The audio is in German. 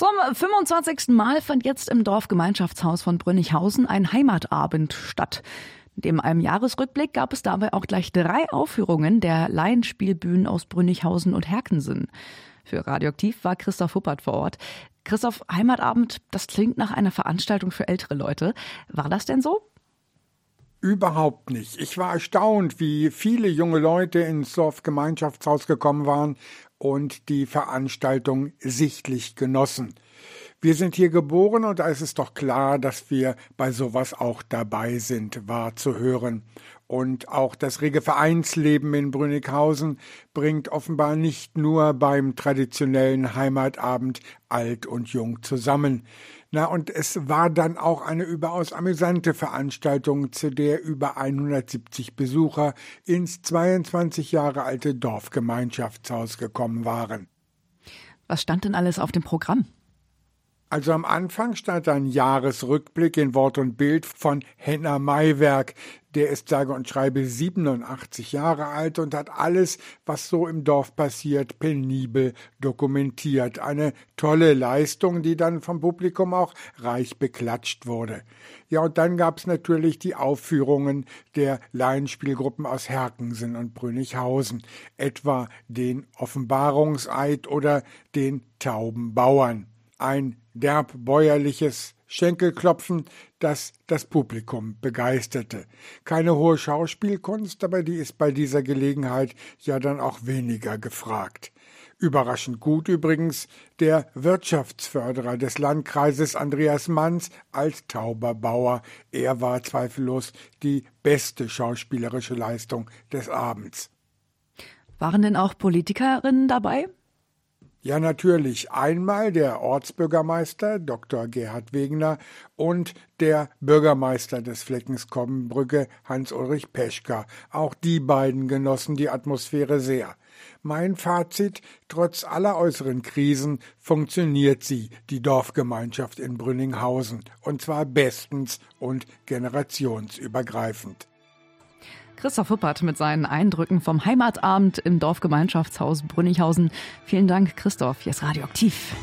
Zum 25. Mal fand jetzt im Dorfgemeinschaftshaus von Brünnighausen ein Heimatabend statt. Neben einem Jahresrückblick gab es dabei auch gleich drei Aufführungen der Laienspielbühnen aus Brünnighausen und Herkensen. Für Radioaktiv war Christoph Huppert vor Ort. Christoph, Heimatabend, das klingt nach einer Veranstaltung für ältere Leute. War das denn so? Überhaupt nicht. Ich war erstaunt, wie viele junge Leute ins Dorfgemeinschaftshaus gekommen waren und die Veranstaltung sichtlich genossen. Wir sind hier geboren und da ist es doch klar, dass wir bei sowas auch dabei sind, wahr zu hören. Und auch das rege Vereinsleben in Brünnighausen bringt offenbar nicht nur beim traditionellen Heimatabend alt und jung zusammen. Na, und es war dann auch eine überaus amüsante Veranstaltung, zu der über 170 Besucher ins 22 Jahre alte Dorfgemeinschaftshaus gekommen waren. Was stand denn alles auf dem Programm? Also am Anfang stand ein Jahresrückblick in Wort und Bild von Henner Maiwerk. Der ist sage und schreibe 87 Jahre alt und hat alles, was so im Dorf passiert, penibel dokumentiert. Eine tolle Leistung, die dann vom Publikum auch reich beklatscht wurde. Ja, und dann gab's natürlich die Aufführungen der Laienspielgruppen aus Herkensen und Brünichhausen, etwa den Offenbarungseid oder den Taubenbauern ein derb bäuerliches Schenkelklopfen, das das Publikum begeisterte. Keine hohe Schauspielkunst, aber die ist bei dieser Gelegenheit ja dann auch weniger gefragt. Überraschend gut übrigens der Wirtschaftsförderer des Landkreises Andreas Manns als Tauberbauer. Er war zweifellos die beste schauspielerische Leistung des Abends. Waren denn auch Politikerinnen dabei? Ja, natürlich. Einmal der Ortsbürgermeister Dr. Gerhard Wegner und der Bürgermeister des Fleckens Kommenbrücke Hans-Ulrich Peschka. Auch die beiden genossen die Atmosphäre sehr. Mein Fazit, trotz aller äußeren Krisen funktioniert sie, die Dorfgemeinschaft in Brünninghausen, und zwar bestens und generationsübergreifend. Christoph Huppert mit seinen Eindrücken vom Heimatabend im Dorfgemeinschaftshaus Brünnighausen. Vielen Dank, Christoph. Jetzt radioaktiv.